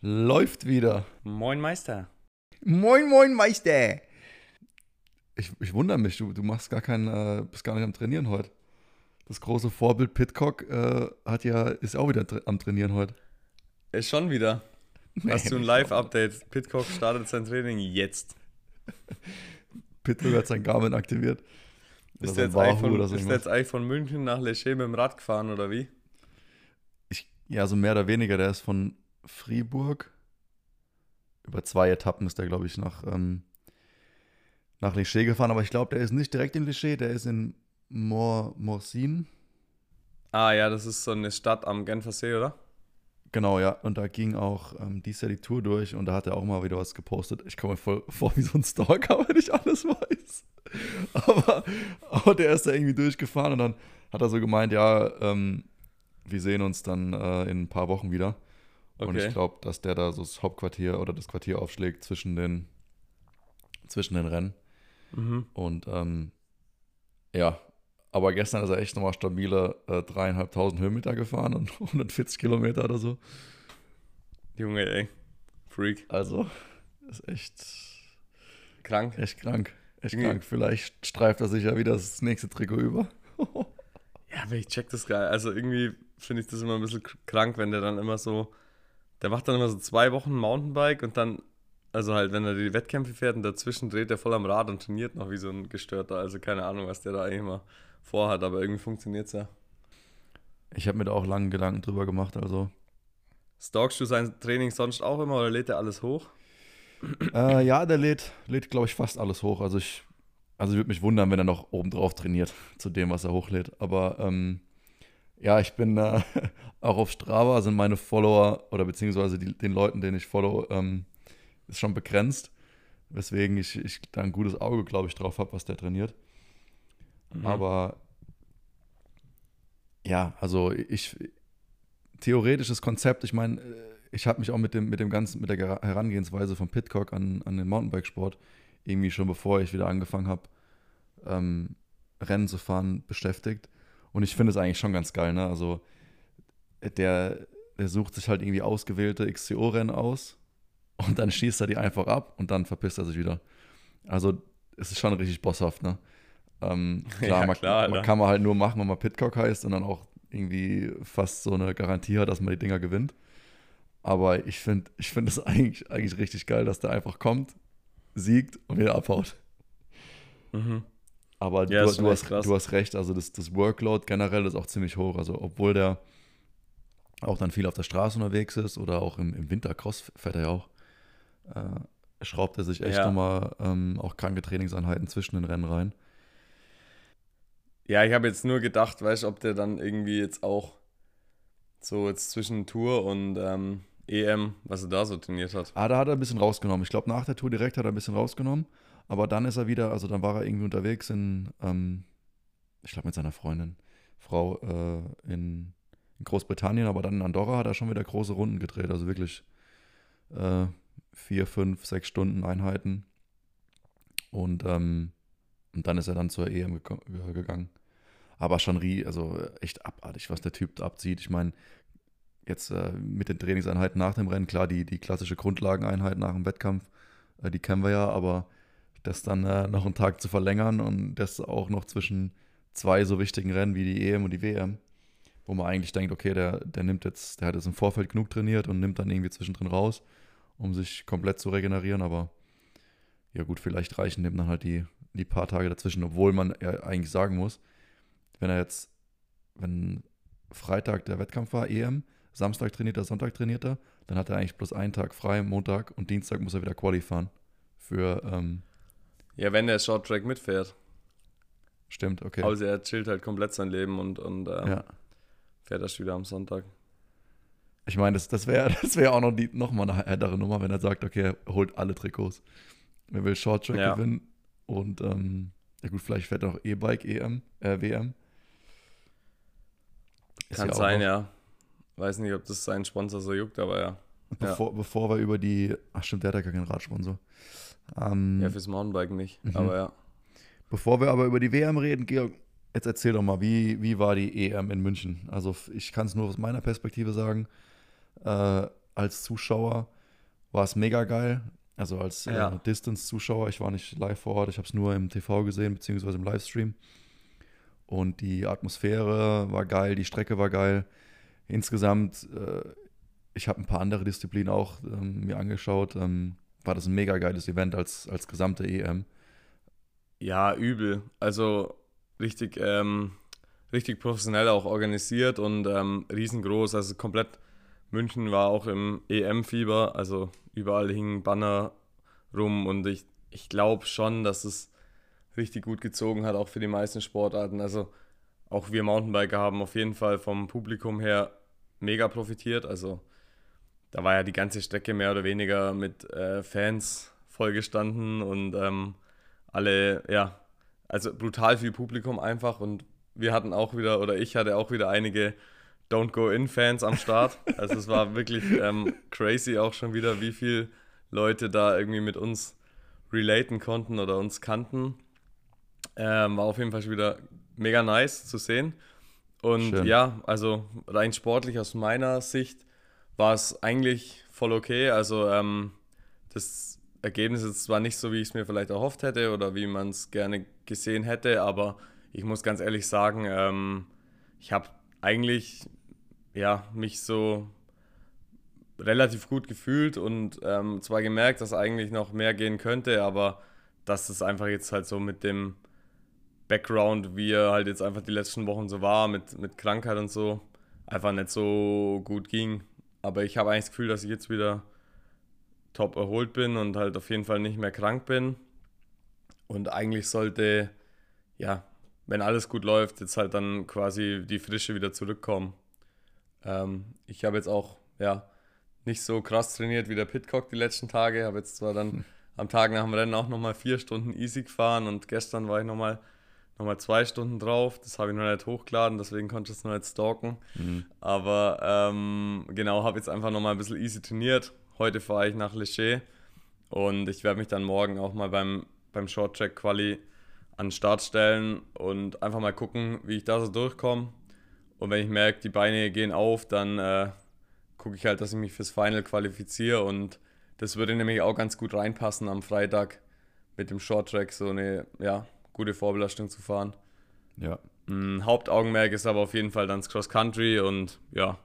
Läuft wieder. Moin Meister. Moin, moin, Meister. Ich, ich wundere mich, du, du machst gar keinen, äh, bist gar nicht am Trainieren heute. Das große Vorbild Pitcock äh, hat ja, ist auch wieder tra am Trainieren heute. Ist schon wieder. Hast du ein Live-Update? Pitcock startet sein Training jetzt. Pitcock hat sein Garmin aktiviert. Du sein jetzt, du irgendwas. jetzt von München nach Leché mit dem Rad gefahren oder wie? Ich, ja, so mehr oder weniger. Der ist von Fribourg. Über zwei Etappen ist der, glaube ich, nach, ähm, nach Leché gefahren. Aber ich glaube, der ist nicht direkt in Leché, der ist in Mor Morsin. Ah ja, das ist so eine Stadt am Genfersee, oder? Genau, ja. Und da ging auch ähm, dies Jahr die Tour durch und da hat er auch mal wieder was gepostet. Ich komme mir voll vor wie so ein Stalker, wenn ich alles weiß. Aber, aber der ist da irgendwie durchgefahren und dann hat er so gemeint, ja, ähm, wir sehen uns dann äh, in ein paar Wochen wieder. Und Okay. ich glaube, dass der da so das Hauptquartier oder das Quartier aufschlägt zwischen den, zwischen den Rennen. Mhm. Und ähm, ja, aber gestern ist er echt nochmal stabile äh, dreieinhalbtausend Höhenmeter gefahren und 140 Kilometer oder so. Junge, ey. Freak. Also, ist echt, Krank. echt krank. Echt Irgendwie- krank. Vielleicht streift er sich ja wieder das nächste Trikot über. Ja, aber ich check das geil. Also irgendwie finde ich das immer ein bisschen krank, wenn der dann immer so, der macht dann immer so zwei Wochen Mountainbike und dann, also halt, wenn er die Wettkämpfe fährt und dazwischen dreht er voll am Rad und trainiert noch wie so ein Gestörter. Also keine Ahnung, was der da eigentlich immer vorhat, aber irgendwie funktioniert's ja. Ich habe mir da auch lange Gedanken drüber gemacht. Also, Stalkst du sein Training sonst auch immer oder lädt er alles hoch? äh, ja, der lädt, lädt glaube ich, fast alles hoch. Also, ich, also würde mich wundern, wenn er noch obendrauf trainiert zu dem, was er hochlädt. Aber ähm, ja, ich bin äh, auch auf Strava, sind meine Follower oder beziehungsweise die, den Leuten, den ich follow, ähm, ist schon begrenzt. Weswegen ich, ich da ein gutes Auge, glaube ich, drauf habe, was der trainiert. Mhm. Aber ja, also ich theoretisches Konzept, ich meine, äh, ich habe mich auch mit dem, mit dem ganzen, mit der Herangehensweise von Pitcock an, an den Mountainbikesport irgendwie schon bevor ich wieder angefangen habe, ähm, Rennen zu fahren, beschäftigt. Und ich finde es eigentlich schon ganz geil, ne? Also der, der sucht sich halt irgendwie ausgewählte XCO-Rennen aus und dann schießt er die einfach ab und dann verpisst er sich wieder. Also es ist schon richtig bosshaft, ne? Ähm, klar, Ja, man, klar, man kann man halt nur machen, wenn man Pitcock heißt und dann auch irgendwie fast so eine Garantie hat, dass man die Dinger gewinnt. Aber ich finde ich find es eigentlich, eigentlich richtig geil, dass der einfach kommt, siegt und wieder abhaut. Mhm. Aber Ja, du, du, hast, krass. du hast recht, also das, das Workload generell ist auch ziemlich hoch. Also obwohl der auch dann viel auf der Straße unterwegs ist oder auch im, im Winter Cross fährt er ja auch, äh, schraubt er sich echt Ja. nochmal ähm, auch kranke Trainingseinheiten zwischen den Rennen rein. Ja, ich habe jetzt nur gedacht, weißt du, ob der dann irgendwie jetzt auch so jetzt zwischen Tour und ähm, EM, was er da so trainiert hat. Ah, da hat er ein bisschen rausgenommen. Ich glaube, nach der Tour direkt hat er ein bisschen rausgenommen. Aber dann ist er wieder, also dann war er irgendwie unterwegs in, ähm, ich glaube, mit seiner Freundin, Frau äh, in, in Großbritannien. Aber dann in Andorra hat er schon wieder große Runden gedreht. Also wirklich äh, vier, fünf, sechs Stunden Einheiten. Und, ähm, und dann ist er dann zur EM gegangen. Aber schon also echt abartig, was der Typ da abzieht. Ich meine, jetzt äh, mit den Trainingseinheiten nach dem Rennen, klar, die, die klassische Grundlageneinheit nach dem Wettkampf, äh, die kennen wir ja, aber das dann äh, noch einen Tag zu verlängern und das auch noch zwischen zwei so wichtigen Rennen wie die EM und die WM, wo man eigentlich denkt, okay, der, der nimmt jetzt, der hat jetzt im Vorfeld genug trainiert und nimmt dann irgendwie zwischendrin raus, um sich komplett zu regenerieren, aber ja gut, vielleicht reichen dem dann halt die, die paar Tage dazwischen, obwohl man ja eigentlich sagen muss, wenn er jetzt, wenn Freitag der Wettkampf war, EM, Samstag trainiert er, Sonntag trainiert er, dann hat er eigentlich bloß einen Tag frei, Montag und Dienstag muss er wieder Quali fahren. Für, ähm, Ja, wenn der Short Track mitfährt. stimmt, okay. Also er chillt halt komplett sein Leben und, und äh, ja. fährt erst wieder am Sonntag. Ich meine, das, das wäre das wär auch noch, die, noch mal eine härtere Nummer, wenn er sagt, okay, er holt alle Trikots. Er will Short Track Ja. gewinnen und, ähm, ja gut, vielleicht fährt er noch E-Bike, EM, äh, WM. Kann ja sein, ja. Weiß nicht, ob das seinen Sponsor so juckt, aber ja. Bevor, bevor wir über die, ach stimmt, der hat ja gar keinen Radsponsor. Ähm, Ja, fürs Mountainbiken nicht. Mhm. Aber ja. Bevor wir aber über die WM reden, Georg, jetzt erzähl doch mal, wie, wie war die EM in München? Also ich kann es nur aus meiner Perspektive sagen. Äh, als Zuschauer war es mega geil. Also als Ja. äh, Distance-Zuschauer. Ich war nicht live vor Ort, ich habe es nur im TV gesehen, beziehungsweise im Livestream. Und die Atmosphäre war geil, die Strecke war geil. Insgesamt, äh, ich habe ein paar andere Disziplinen auch ähm, mir angeschaut. Ähm, war das ein mega geiles Event als, als gesamte EM. Ja, übel. Also richtig, ähm, richtig professionell auch organisiert und ähm, riesengroß. Also komplett München war auch im EM-Fieber. Also überall hingen Banner rum und ich, ich glaube schon, dass es richtig gut gezogen hat, auch für die meisten Sportarten. Also auch wir Mountainbiker haben auf jeden Fall vom Publikum her mega profitiert. Also da war ja die ganze Strecke mehr oder weniger mit äh, Fans vollgestanden und ähm, alle, ja, also brutal viel Publikum einfach und wir hatten auch wieder, oder ich hatte auch wieder einige Don't Go In-Fans am Start. Also es war wirklich ähm, crazy auch schon wieder, wie viele Leute da irgendwie mit uns relaten konnten oder uns kannten. Ähm, war auf jeden Fall schon wieder mega nice zu sehen. Und Schön. ja, also rein sportlich aus meiner Sicht war es eigentlich voll okay. Also ähm, das Ergebnis ist zwar nicht so, wie ich es mir vielleicht erhofft hätte oder wie man es gerne gesehen hätte, aber ich muss ganz ehrlich sagen, ähm, ich habe eigentlich ja, mich so relativ gut gefühlt und ähm, zwar gemerkt, dass eigentlich noch mehr gehen könnte, aber dass es einfach jetzt halt so mit dem Background, wie er halt jetzt einfach die letzten Wochen so war, mit, mit Krankheit und so, einfach nicht so gut ging. Aber ich habe eigentlich das Gefühl, dass ich jetzt wieder top erholt bin und halt auf jeden Fall nicht mehr krank bin. Und eigentlich sollte, ja, wenn alles gut läuft, jetzt halt dann quasi die Frische wieder zurückkommen. Ähm, ich habe jetzt auch, ja, nicht so krass trainiert wie der Pitcock die letzten Tage. Habe jetzt zwar dann am Tag nach dem Rennen auch nochmal vier Stunden easy gefahren und gestern war ich nochmal noch mal zwei Stunden drauf. Das habe ich noch nicht hochgeladen, deswegen konnte ich es noch nicht stalken. Aber ähm, genau, habe jetzt einfach nochmal ein bisschen easy trainiert. Heute fahre ich nach Lecher und ich werde mich dann morgen auch mal beim, beim Short Track Quali an den Start stellen und einfach mal gucken, wie ich da so durchkomme. Und wenn ich merke, die Beine gehen auf, dann äh, gucke ich halt, dass ich mich fürs Final qualifiziere und das würde nämlich auch ganz gut reinpassen am Freitag mit dem Short Track so eine ja, gute Vorbelastung zu fahren. Ja. Mm, Hauptaugenmerk ist aber auf jeden Fall dann das Cross Country und ja,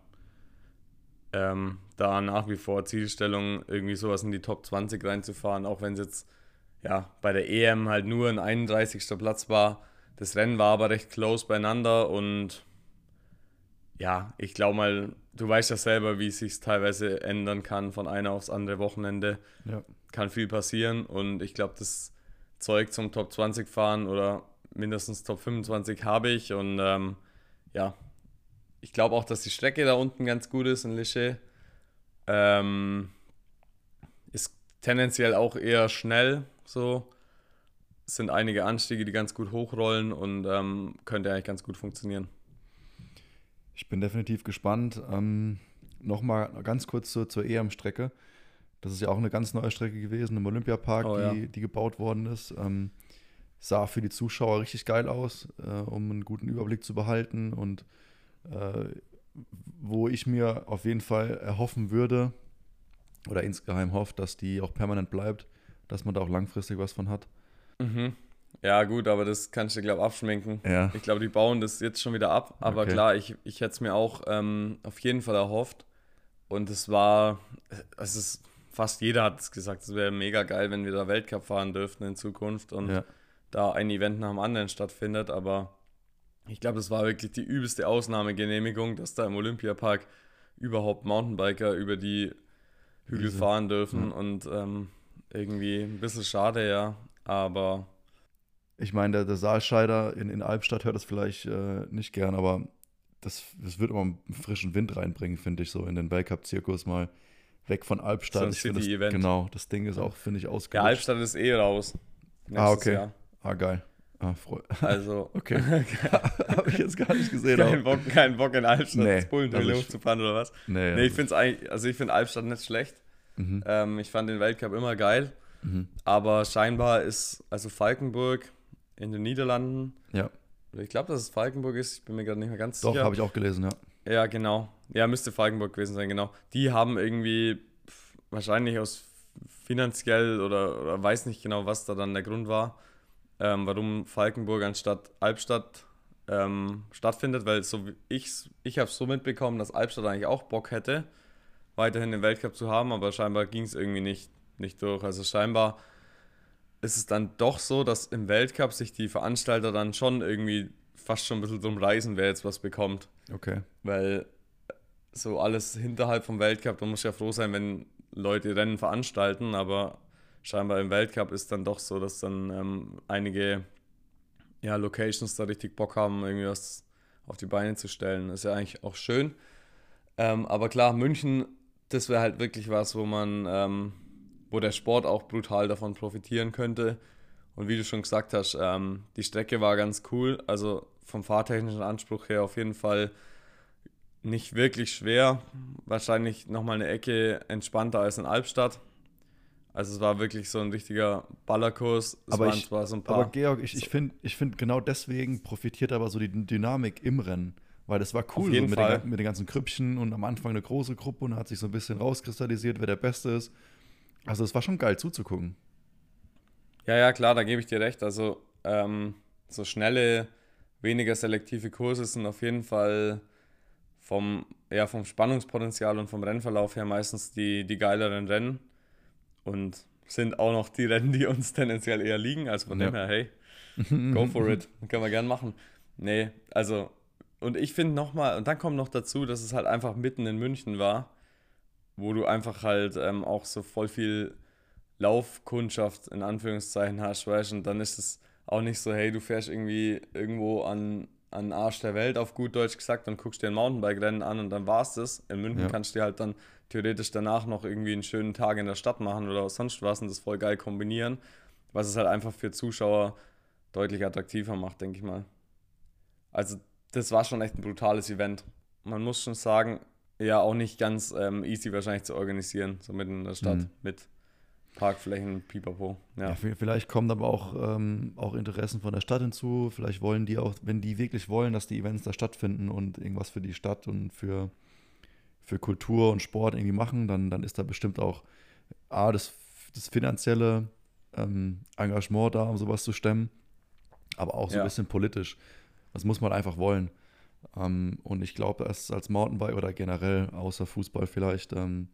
ähm, da nach wie vor Zielstellung, irgendwie sowas in die Top 20 reinzufahren, auch wenn es jetzt ja bei der EM halt nur ein 31. Platz war. Das Rennen war aber recht close beieinander und ja, ich glaube mal, du weißt ja selber, wie es sich teilweise ändern kann von einer aufs andere Wochenende. Ja. Kann viel passieren und ich glaube, das Zeug zum Top 20 fahren oder mindestens Top 25 habe ich und ähm, ja, ich glaube auch, dass die Strecke da unten ganz gut ist in Lische. Ähm, ist tendenziell auch eher schnell so. Es sind einige Anstiege, die ganz gut hochrollen und ähm, könnte eigentlich ganz gut funktionieren. Ich bin definitiv gespannt. Ähm, Nochmal ganz kurz zur, zur EM-Strecke. Das ist ja auch eine ganz neue Strecke gewesen im Olympiapark, Oh, die, ja. die gebaut worden ist. Ähm, sah für die Zuschauer richtig geil aus, äh, um einen guten Überblick zu behalten. Und äh, wo ich mir auf jeden Fall erhoffen würde, oder insgeheim hofft, dass die auch permanent bleibt, dass man da auch langfristig was von hat. Mhm. Ja, gut, aber das kannst du, glaube ich, abschminken. Ja. Ich glaube, die bauen das jetzt schon wieder ab. Aber Okay. klar, ich, ich hätte es mir auch ähm, auf jeden Fall erhofft. Und es war, es ist, fast jeder hat es gesagt, es wäre mega geil, wenn wir da Weltcup fahren dürften in Zukunft und Ja. da ein Event nach dem anderen stattfindet. Aber ich glaube, das war wirklich die übelste Ausnahmegenehmigung, dass da im Olympiapark überhaupt Mountainbiker über die Hügel Wiese. fahren dürfen. Ja. Und ähm, irgendwie ein bisschen schade, ja. Aber Ich meine, der, der Saalscheider in, in Albstadt hört das vielleicht äh, nicht gern, aber das, das wird immer einen frischen Wind reinbringen, finde ich, so in den Weltcup-Zirkus mal weg von Albstadt. So Ich finde das, City-Event. Genau, das Ding ist auch, finde ich, ausgelutscht. Albstadt ist eh raus. Ah, okay. Jahr. Ah, geil. Ah, freu. Also, Okay. Habe ich jetzt gar nicht gesehen. kein Bock, kein Bock in Albstadt Nee, ins Bullenhöhle also hochzufahren oder was? Nee, Nee, ich finde es eigentlich, also ich finde Albstadt nicht schlecht. Mhm. Ähm, ich fand den Weltcup immer geil. Mhm. Aber scheinbar ist, also Falkenburg in den Niederlanden. Ja. Ich glaube, dass es Falkenburg ist. Ich bin mir gerade nicht mehr ganz Doch, sicher. habe ich auch gelesen, ja. Ja, genau. Ja, müsste Falkenburg gewesen sein, genau. Die haben irgendwie wahrscheinlich aus finanziell oder, oder weiß nicht genau, was da dann der Grund war, ähm, warum Falkenburg anstatt Albstadt ähm, stattfindet, weil so ich ich habe es so mitbekommen, dass Albstadt eigentlich auch Bock hätte, weiterhin den Weltcup zu haben, aber scheinbar ging es irgendwie nicht, nicht durch. Also scheinbar ist es dann doch so, dass im Weltcup sich die Veranstalter dann schon irgendwie fast schon ein bisschen drum reisen, wer jetzt was bekommt. Okay. Weil so alles hinterhalb vom Weltcup, da muss ja froh sein, wenn Leute Rennen veranstalten, aber scheinbar im Weltcup ist dann doch so, dass dann ähm, einige ja, Locations da richtig Bock haben, irgendwie was auf die Beine zu stellen. ist ja eigentlich auch schön. Ähm, aber klar, München, das wäre halt wirklich was, wo man, ähm, wo der Sport auch brutal davon profitieren könnte. Und wie du schon gesagt hast, ähm, die Strecke war ganz cool. Also vom fahrtechnischen Anspruch her auf jeden Fall nicht wirklich schwer. Wahrscheinlich nochmal eine Ecke entspannter als in Albstadt. Also es war wirklich so ein richtiger Ballerkurs. Es aber ich, so aber Georg, ich, ich finde ich find genau deswegen profitiert aber so die Dynamik im Rennen. Weil das war cool so mit, den, mit den ganzen Krüppchen und am Anfang eine große Gruppe und hat sich so ein bisschen rauskristallisiert, wer der Beste ist. Also es war schon geil zuzugucken. Ja, ja, klar, da gebe ich dir recht. Also ähm, so schnelle, weniger selektive Kurse sind auf jeden Fall vom, ja, vom Spannungspotenzial und vom Rennverlauf her meistens die, die geileren Rennen und sind auch noch die Rennen, die uns tendenziell eher liegen. Also von Ja. dem her, hey, go for it. Können wir gern machen. Nee, also, und ich finde nochmal, und dann kommt noch dazu, dass es halt einfach mitten in München war, wo du einfach halt ähm, auch so voll viel Laufkundschaft in Anführungszeichen hast, weißt du, und dann ist es auch nicht so, hey, du fährst irgendwie irgendwo an, an den Arsch der Welt, auf gut Deutsch gesagt, und guckst dir ein Mountainbike-Rennen an und dann war's das. In München Ja. kannst du dir halt dann theoretisch danach noch irgendwie einen schönen Tag in der Stadt machen oder sonst was und das voll geil kombinieren, was es halt einfach für Zuschauer deutlich attraktiver macht, denke ich mal. Also, das war schon echt ein brutales Event. Man muss schon sagen, ja, auch nicht ganz ähm, easy wahrscheinlich zu organisieren, so mitten in der Stadt Mhm. mit Parkflächen, Pipapo. Ja. Ja. vielleicht kommen aber auch, ähm, auch Interessen von der Stadt hinzu. Vielleicht wollen die auch, wenn die wirklich wollen, dass die Events da stattfinden und irgendwas für die Stadt und für, für Kultur und Sport irgendwie machen, dann, dann ist da bestimmt auch A, das, das finanzielle ähm, Engagement da, um sowas zu stemmen, aber auch so Ja. ein bisschen politisch. Das muss man einfach wollen. Ähm, und ich glaube, dass als Mountainbike oder generell, außer Fußball vielleicht, ähm,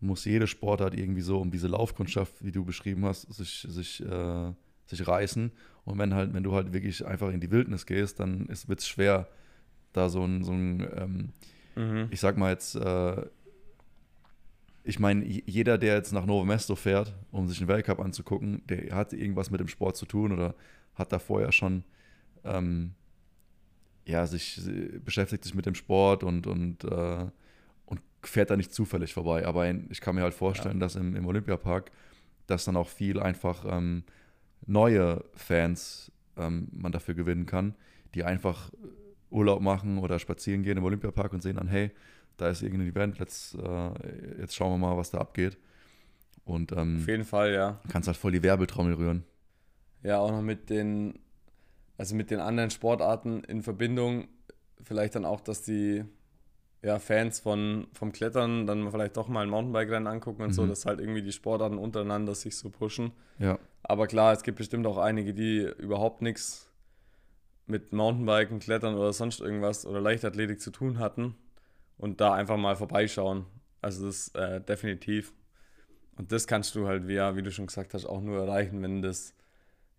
muss jede Sportart irgendwie so um diese Laufkundschaft, wie du beschrieben hast, sich, sich, äh, sich reißen. Und wenn halt, wenn du halt wirklich einfach in die Wildnis gehst, dann wird es schwer, da so ein, so ein ähm, Mhm. ich sag mal jetzt, äh, ich meine, jeder, der jetzt nach Novo Mesto fährt, um sich einen Weltcup anzugucken, der hat irgendwas mit dem Sport zu tun oder hat da vorher schon, ähm, ja, sich äh, beschäftigt sich mit dem Sport und, und, äh, und fährt da nicht zufällig vorbei. Aber ich kann mir halt vorstellen, dass im, im Olympiapark, dass dann auch viel einfach ähm, neue Fans ähm, man dafür gewinnen kann, die einfach Urlaub machen oder spazieren gehen im Olympiapark und sehen dann, hey, da ist irgendein Event, jetzt, äh, jetzt schauen wir mal, was da abgeht. Und ähm, Auf jeden Fall, ja. kannst halt voll die Werbetrommel rühren. Ja, auch noch mit den, also mit den anderen Sportarten in Verbindung, vielleicht dann auch, dass die ja, Fans von, vom Klettern dann vielleicht doch mal ein Mountainbike-Rennen angucken und so, Mhm. dass halt irgendwie die Sportarten untereinander sich so pushen. Ja, Aber klar, es gibt bestimmt auch einige, die überhaupt nichts mit Mountainbiken, Klettern oder sonst irgendwas oder Leichtathletik zu tun hatten und da einfach mal vorbeischauen. Also das ist äh, definitiv. Und das kannst du halt, wie, ja, wie du schon gesagt hast, auch nur erreichen, wenn das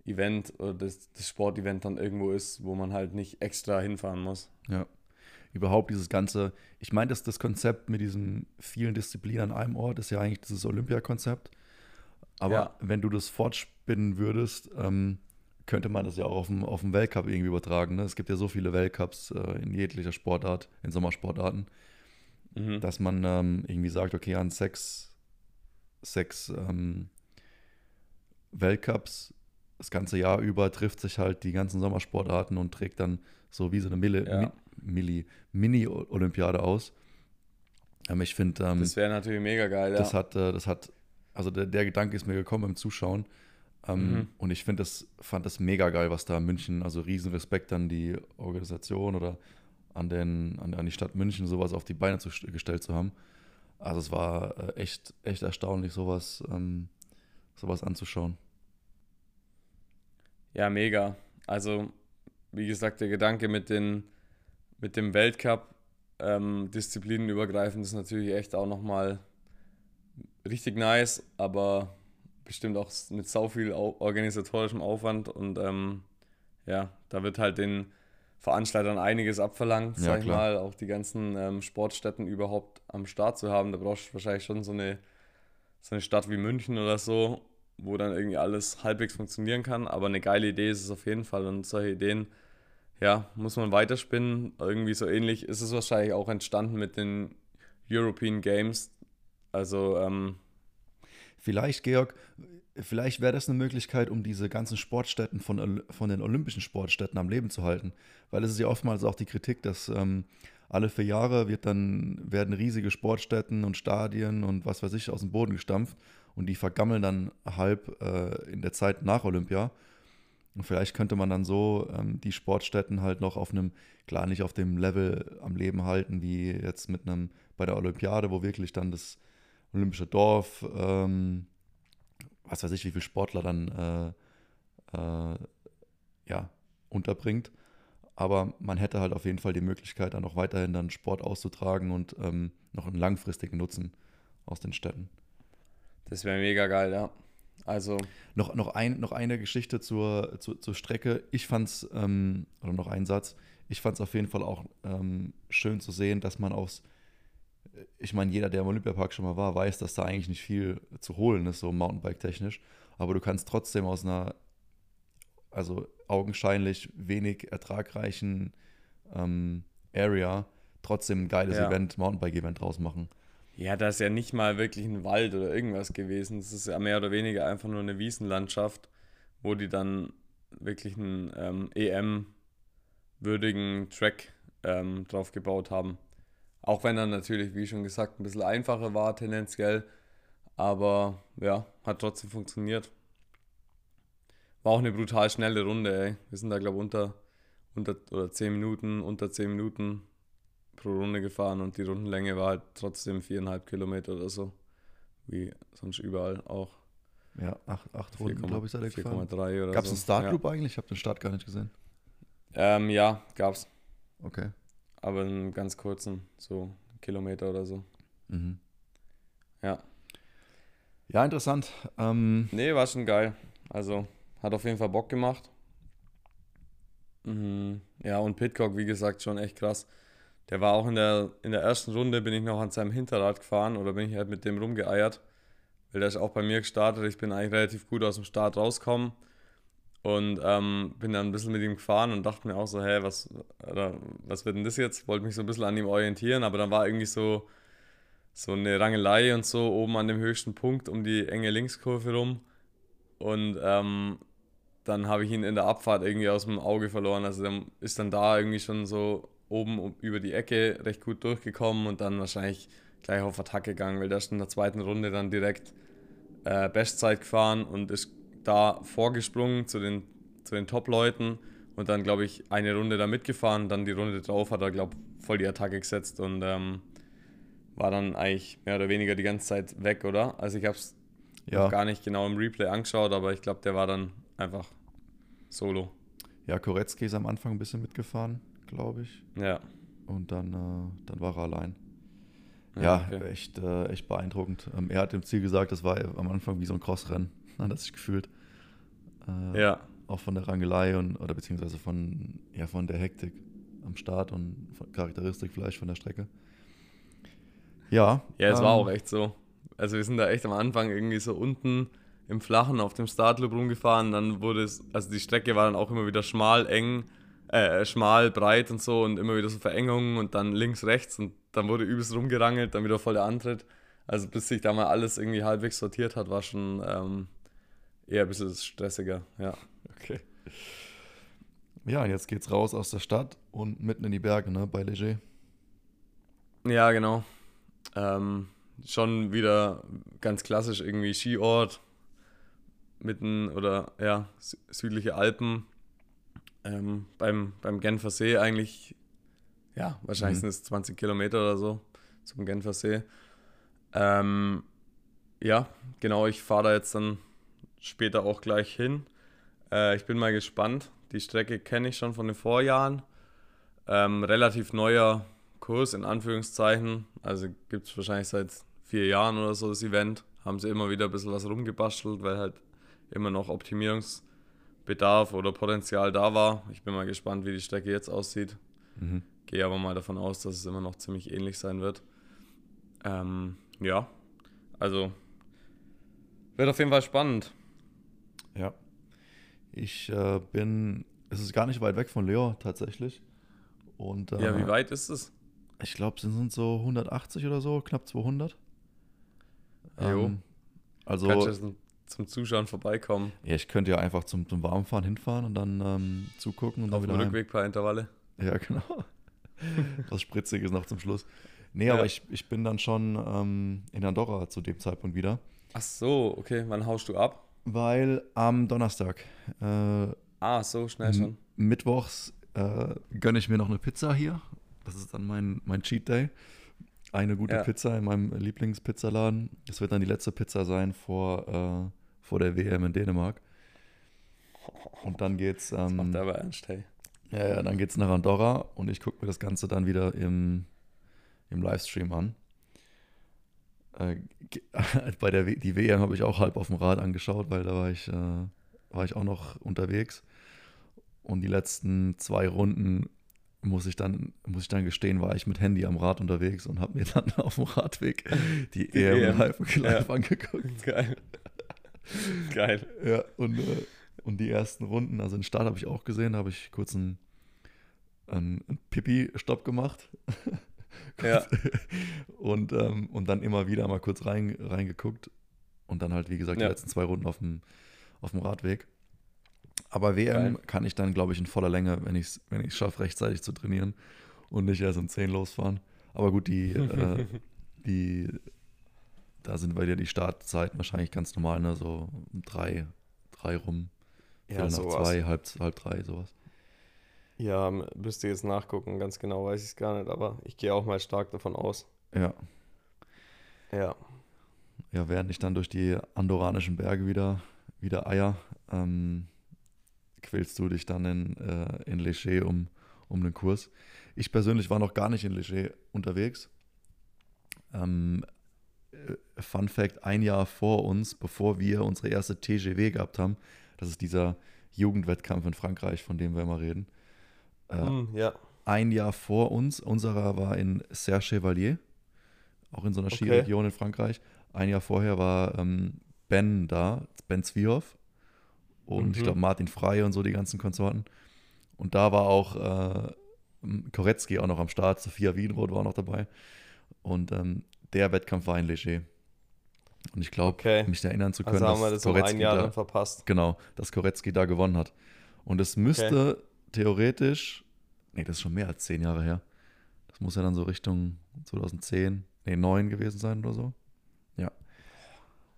Event oder das, das Sportevent dann irgendwo ist, wo man halt nicht extra hinfahren muss. ja. Überhaupt dieses ganze, ich meine, das, das Konzept mit diesen vielen Disziplinen an einem Ort ist ja eigentlich dieses Olympiakonzept. Aber Ja. wenn du das fortspinnen würdest, ähm, könnte man das ja auch auf dem, auf dem Weltcup irgendwie übertragen. Ne? Es gibt ja so viele Weltcups äh, in jeglicher Sportart, in Sommersportarten. Mhm. dass man ähm, irgendwie sagt, okay, an sechs, sechs ähm, Weltcups das ganze Jahr über trifft sich halt die ganzen Sommersportarten und trägt dann so wie so eine Mille, Ja. Mi, Mini-Olympiade aus. Ähm, ich finde, ähm, das wäre natürlich mega geil, ja. das hat, äh, das hat, also der, der Gedanke ist mir gekommen beim Zuschauen. Ähm, Mhm. Und ich finde das, fand das mega geil, was da München, also riesen Respekt an die Organisation oder an, den, an, an die Stadt München, sowas auf die Beine zu, gestellt zu haben. Also es war äh, echt, echt erstaunlich, sowas, ähm, sowas anzuschauen. Ja, mega. Also, wie gesagt, der Gedanke mit, den, mit dem Weltcup ähm, disziplinenübergreifend ist natürlich echt auch nochmal richtig nice, aber bestimmt auch mit sau viel organisatorischem Aufwand und ähm, ja, da wird halt den Veranstaltern einiges abverlangt, Ja, sag ich mal, auch die ganzen ähm, Sportstätten überhaupt am Start zu haben. Da brauchst du wahrscheinlich schon so eine, so eine Stadt wie München oder so, wo dann irgendwie alles halbwegs funktionieren kann. Aber eine geile Idee ist es auf jeden Fall und solche Ideen, ja, muss man weiterspinnen. Irgendwie so ähnlich ist es wahrscheinlich auch entstanden mit den European Games. Also, ähm, Vielleicht, Georg, vielleicht wäre das eine Möglichkeit, um diese ganzen Sportstätten von, von den olympischen Sportstätten am Leben zu halten. Weil es ist ja oftmals auch die Kritik, dass ähm, alle vier Jahre wird dann, werden riesige Sportstätten und Stadien und was weiß ich aus dem Boden gestampft und die vergammeln dann halb äh, in der Zeit nach Olympia. Und vielleicht könnte man dann so ähm, die Sportstätten halt noch auf einem, klar nicht auf dem Level am Leben halten, wie jetzt mit einem bei der Olympiade, wo wirklich dann das olympische Dorf, ähm, was weiß ich, wie viele Sportler dann äh, äh, ja, unterbringt. Aber man hätte halt auf jeden Fall die Möglichkeit, dann auch weiterhin dann Sport auszutragen und ähm, noch einen langfristigen Nutzen aus den Städten. Das wäre mega geil, ja. Also, Noch, noch, ein, noch eine Geschichte zur, zur, zur Strecke. Ich fand's, ähm, oder noch ein Satz, ich fand es auf jeden Fall auch ähm, schön zu sehen, dass man aus, ich meine, jeder, der im Olympiapark schon mal war, weiß, dass da eigentlich nicht viel zu holen ist, so Mountainbike-technisch. Aber du kannst trotzdem aus einer, also augenscheinlich wenig ertragreichen ähm, Area trotzdem ein geiles Ja. Event, Mountainbike-Event draus machen. Ja, da ist ja nicht mal wirklich ein Wald oder irgendwas gewesen. Es ist ja mehr oder weniger einfach nur eine Wiesenlandschaft, wo die dann wirklich einen ähm, EM-würdigen Track ähm, drauf gebaut haben. Auch wenn er natürlich, wie schon gesagt, ein bisschen einfacher war tendenziell. Aber ja, hat trotzdem funktioniert. War auch eine brutal schnelle Runde, ey. Wir sind da, glaube ich, unter, unter oder 10 Minuten, unter 10 Minuten pro Runde gefahren und die Rundenlänge war halt trotzdem viereinhalb Kilometer oder so. Wie sonst überall auch. Ja, acht, acht Runden, glaube ich, ihr gefahren. 4,3 oder Gab es so. einen Startgroup eigentlich? Ich habe den Start gar nicht gesehen. Ja. Ähm, ja, gab's. Okay. Aber einen ganz kurzen, so Kilometer oder so. Mhm. Ja. Ja, interessant. Ähm, Nee, war schon geil. Also, hat auf jeden Fall Bock gemacht. Mhm. Ja, und Pitcock, wie gesagt, schon echt krass. Der war auch in der, in der ersten Runde, bin ich noch an seinem Hinterrad gefahren oder bin ich halt mit dem rumgeeiert. Weil der ist auch bei mir gestartet. Ich bin eigentlich relativ gut aus dem Start rausgekommen. Und ähm, bin dann ein bisschen mit ihm gefahren und dachte mir auch so, hä, was, oder, was wird denn das jetzt? Wollte mich so ein bisschen an ihm orientieren, aber dann war irgendwie so, so eine Rangelei und so oben an dem höchsten Punkt um die enge Linkskurve rum. Und ähm, dann habe ich ihn in der Abfahrt irgendwie aus dem Auge verloren. Also der ist dann da irgendwie schon so oben über die Ecke recht gut durchgekommen und dann wahrscheinlich gleich auf Attack gegangen, weil der ist in der zweiten Runde dann direkt äh, Bestzeit gefahren und ist da vorgesprungen zu den, zu den Top-Leuten und dann, glaube ich, eine Runde da mitgefahren. Dann die Runde drauf hat er, glaube ich, voll die Attacke gesetzt und ähm, war dann eigentlich mehr oder weniger die ganze Zeit weg, oder? Also ich habe es ja, noch gar nicht genau im Replay angeschaut, aber ich glaube, der war dann einfach solo. ja, Koretzki ist am Anfang ein bisschen mitgefahren, glaube ich. Ja. Und dann, äh, dann war er allein. Ja, okay. echt, äh, echt beeindruckend. Ähm, er hat im Ziel gesagt, das war am Anfang wie so ein Crossrennen. Hat sich gefühlt. Äh, Ja, Auch von der Rangelei und oder beziehungsweise von, ja, von der Hektik am Start und von Charakteristik vielleicht von der Strecke. Ja. ja, es ähm, war auch echt so. Also wir sind da echt am Anfang irgendwie so unten im Flachen auf dem Startloop rumgefahren. Dann wurde es, also die Strecke war dann auch immer wieder schmal, eng, äh, schmal, breit und so und immer wieder so Verengungen und dann links, rechts und dann wurde übelst rumgerangelt, dann wieder voll der Antritt. Also bis sich da mal alles irgendwie halbwegs sortiert hat, war schon ähm, eher ein bisschen stressiger, ja. Okay. Ja, und jetzt geht's raus aus der Stadt und mitten in die Berge, ne, bei Leger. Ja, genau. Ähm, schon wieder ganz klassisch irgendwie Skiort. mitten oder ja, südliche Alpen ähm, beim, beim Genfer See eigentlich, ja, wahrscheinlich mhm. sind es 20 Kilometer oder so zum Genfer See. Ähm, ja, genau, ich fahre da jetzt dann später auch gleich hin. Äh, ich bin mal gespannt. Die Strecke kenne ich schon von den Vorjahren. Ähm, relativ neuer Kurs in Anführungszeichen. Also gibt es wahrscheinlich seit vier Jahren oder so das Event. Haben sie immer wieder ein bisschen was rumgebastelt, weil halt immer noch Optimierungsbedarf oder Potenzial da war. Ich bin mal gespannt, wie die Strecke jetzt aussieht. Mhm. Gehe aber mal davon aus, dass es immer noch ziemlich ähnlich sein wird. Ähm, ja, also wird auf jeden Fall spannend. Ja. Ich äh, bin, es ist gar nicht weit weg von Leo tatsächlich. Und, äh, ja, wie weit ist es? Ich glaube, es sind so 180 oder so, knapp 200. Jo. Ähm, also, zum Zuschauen vorbeikommen? Ja, ich könnte ja einfach zum, zum Warmfahren hinfahren und dann ähm, zugucken und Auf dann wieder. Auf dem Rückweg ein paar Intervalle. Ja, genau. Was Spritziges noch zum Schluss. Nee, ja. aber ich, ich bin dann schon ähm, in Andorra zu dem Zeitpunkt wieder. Ach so, okay. Wann haust du ab? Weil am Donnerstag. Äh, ah, so schnell schon. Mittwochs äh, gönne ich mir noch eine Pizza hier. Das ist dann mein, mein Cheat Day. Eine gute ja. Pizza in meinem Lieblingspizzaladen. Das wird dann die letzte Pizza sein vor, äh, vor der WM in Dänemark. Und dann geht's. Ähm, das macht aber ernst, hey. Ja, ja, dann geht's nach Andorra und ich gucke mir das Ganze dann wieder im, im Livestream an. Äh, bei der w die WM habe ich auch halb auf dem Rad angeschaut, weil da war ich, äh, war ich auch noch unterwegs. Und die letzten zwei Runden muss ich dann, muss ich dann gestehen, war ich mit Handy am Rad unterwegs und habe mir dann auf dem Radweg die, die EM, EM live, live ja. angeguckt. Geil. Geil. Ja, und, äh, und die ersten Runden, also den Start habe ich auch gesehen, da habe ich kurz einen, einen, einen Pipi-Stopp gemacht. ja. und, ähm, und dann immer wieder mal kurz rein, reingeguckt. Und dann halt, wie gesagt, die letzten zwei Runden auf dem, auf dem Radweg. Aber WM Geil. kann ich dann, glaube ich, in voller Länge, wenn ich es wenn schaffe, rechtzeitig zu trainieren und nicht erst um 10 losfahren. Aber gut, die, äh, die, da sind bei dir die Startzeiten wahrscheinlich ganz normal, ne? So um drei, drei rum. Ja, nach zwei, halb, halb drei, sowas. Ja, müsste jetzt nachgucken, ganz genau weiß ich es gar nicht, aber ich gehe auch mal stark davon aus. Ja. Ja. Ja, während ich dann durch die andoranischen Berge wieder, wieder eier, ähm, quälst du dich dann in, äh, in Leger um, um den Kurs. Ich persönlich war noch gar nicht in Leger unterwegs. Ähm, äh, Fun Fact: Ein Jahr vor uns, bevor wir unsere erste TGW gehabt haben, das ist dieser Jugendwettkampf in Frankreich, von dem wir immer reden. Äh, mm, ja. Ein Jahr vor uns, unserer war in Serre Chevalier, auch in so einer okay. Skiregion in Frankreich. Ein Jahr vorher war ähm, Ben da, Ben Zwiehoff und mhm. ich glaube Martin Frey und so die ganzen Konsorten. Und da war auch äh, Koretzky auch noch am Start, Sophia Wienroth war auch noch dabei. Und ähm, der Wettkampf war in Leger. Und ich glaube, okay. mich erinnern zu können, also dass das Koretzky um da, verpasst. Genau, dass Koretzky da gewonnen hat. Und es müsste okay. theoretisch, nee, das ist schon mehr als zehn Jahre her. Das muss ja dann so Richtung 2010, nee, 9 gewesen sein oder so. Ja.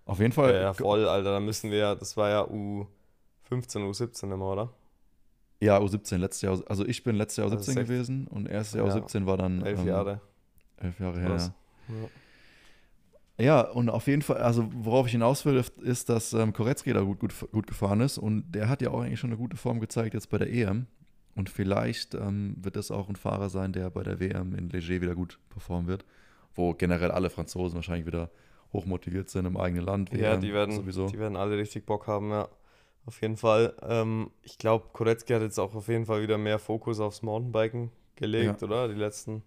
Auf jeden Fall. Ja, ja voll, Alter. Da müssen wir ja, das war ja U. 15, U17 immer, oder? Ja, U17, letztes Jahr. Also ich bin letztes Jahr U17 also gewesen und erstes Jahr ja, U17 war dann. Elf ähm, Jahre. Elf Jahre her, ja. Ja, und auf jeden Fall, also worauf ich hinaus will, ist, dass ähm, Koretzky da gut, gut, gut gefahren ist und der hat ja auch eigentlich schon eine gute Form gezeigt jetzt bei der EM. Und vielleicht ähm, wird das auch ein Fahrer sein, der bei der WM in Leger wieder gut performen wird, wo generell alle Franzosen wahrscheinlich wieder hochmotiviert sind im eigenen Land. Ja, WM die werden, sowieso. die werden alle richtig Bock haben, ja. Auf jeden Fall. Ähm, ich glaube, Koretzki hat jetzt auch auf jeden Fall wieder mehr Fokus aufs Mountainbiken gelegt, ja. oder? Die letzten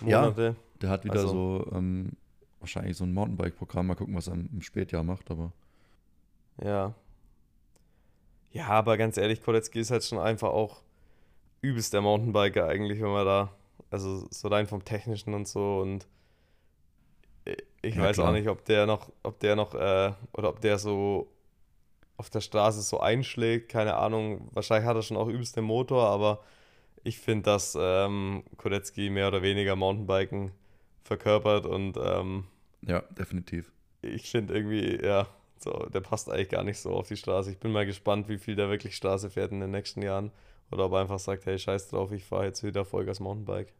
Monate. Ja, der hat wieder also, so ähm, wahrscheinlich so ein Mountainbike-Programm. Mal gucken, was er im Spätjahr macht, aber. Ja. Ja, aber ganz ehrlich, Koletzki ist halt schon einfach auch übelst der Mountainbiker eigentlich, wenn man da, also so rein vom Technischen und so und ich ja, weiß klar. auch nicht, ob der noch, ob der noch, äh, oder ob der so auf der Straße so einschlägt. Keine Ahnung, wahrscheinlich hat er schon auch übelst den Motor, aber ich finde, dass ähm, Kodetzky mehr oder weniger Mountainbiken verkörpert und ähm, ja, definitiv. Ich finde irgendwie, ja, So, der passt eigentlich gar nicht so auf die Straße. Ich bin mal gespannt, wie viel der wirklich Straße fährt in den nächsten Jahren. Oder ob er einfach sagt, hey, scheiß drauf, ich fahre jetzt wieder Vollgas Mountainbike.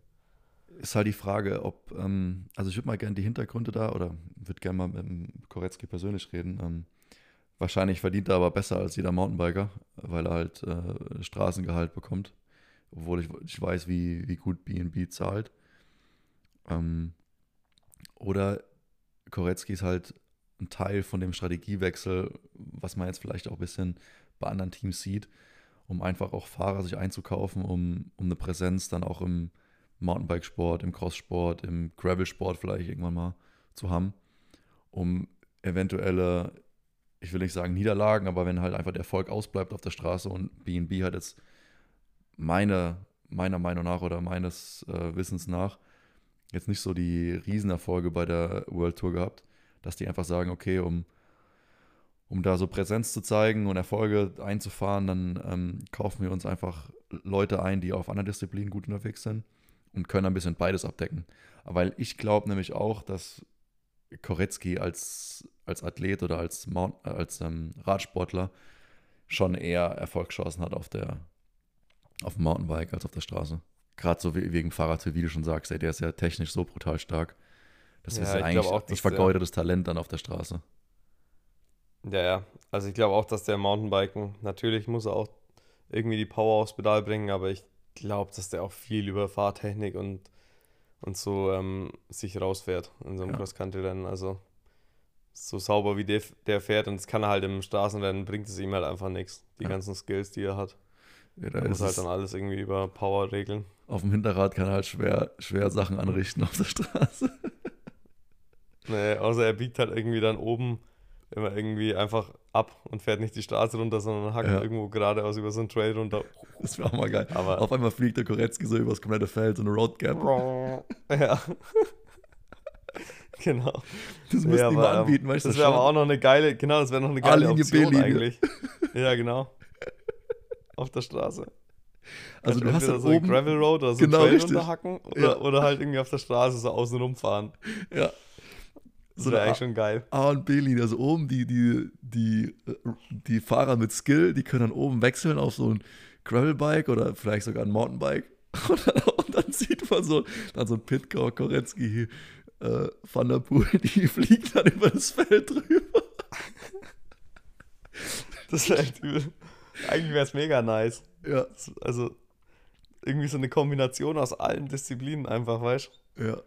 Ist halt die Frage, ob, ähm, also ich würde mal gerne die Hintergründe da oder würde gerne mal mit dem Koretzki persönlich reden. Ähm, wahrscheinlich verdient er aber besser als jeder Mountainbiker, weil er halt äh, Straßengehalt bekommt. Obwohl ich, ich weiß, wie, wie gut BNB zahlt. Ähm, oder Koretzki ist halt ein Teil von dem Strategiewechsel, was man jetzt vielleicht auch ein bisschen bei anderen Teams sieht, um einfach auch Fahrer sich einzukaufen, um, um eine Präsenz dann auch im Mountainbikesport, im Crosssport, im Gravelsport vielleicht irgendwann mal zu haben, um eventuelle, ich will nicht sagen Niederlagen, aber wenn halt einfach der Erfolg ausbleibt auf der Straße und BNB hat jetzt meine, meiner Meinung nach oder meines äh, Wissens nach jetzt nicht so die Riesenerfolge bei der World Tour gehabt, dass die einfach sagen, okay, um, um da so Präsenz zu zeigen und Erfolge einzufahren, dann ähm, kaufen wir uns einfach Leute ein, die auf anderen Disziplinen gut unterwegs sind und können ein bisschen beides abdecken. Weil ich glaube nämlich auch, dass Koretzki als, als Athlet oder als, Mount, äh, als ähm, Radsportler schon eher Erfolgschancen hat auf der auf dem Mountainbike als auf der Straße. Gerade so wegen Fahrrad, wie du schon sagst, ey, der ist ja technisch so brutal stark. Das ja, ist ja eigentlich auch, das vergeudetes Talent dann auf der Straße. Ja, ja. Also ich glaube auch, dass der Mountainbiken, natürlich muss er auch irgendwie die Power aufs Pedal bringen, aber ich glaube, dass der auch viel über Fahrtechnik und, und so ähm, sich rausfährt in so einem ja. Cross-Country-Rennen. Also so sauber wie der, der fährt und das kann er halt im Straßenrennen, bringt es ihm halt einfach nichts. Die ja. ganzen Skills, die er hat. Da muss halt dann alles irgendwie über Power regeln. Auf dem Hinterrad kann er halt schwer, schwer Sachen anrichten auf der Straße. Nee, außer er biegt halt irgendwie dann oben immer irgendwie einfach ab und fährt nicht die Straße runter, sondern hackt ja. irgendwo geradeaus über so einen Trail runter. Das wäre auch mal geil. Aber Auf einmal fliegt der Koretzki so übers komplette Feld, so eine Road Gap. Ja. genau. Das müssten ja, die mal anbieten, weißt du? Das wäre aber auch noch eine geile, genau, das wäre noch eine geile A-Linie, Option eigentlich. Ja, genau. Auf der Straße. Also du hast so oben Gravel Road oder so genau, Trail richtig. runterhacken oder, ja. oder halt irgendwie auf der Straße so außen rumfahren. Ja. So wäre eigentlich schon geil. A und B-Linie, also oben die, die, die, die Fahrer mit Skill, die können dann oben wechseln auf so ein Gravelbike oder vielleicht sogar ein Mountainbike. Und dann, und dann sieht man so, dann so ein Pitcock, Koretzki, äh, Van der Poel, die fliegen dann über das Feld drüber. Das wäre echt übel. Eigentlich wäre es mega nice. Ja. Also irgendwie so eine Kombination aus allen Disziplinen einfach, weißt du? Ja.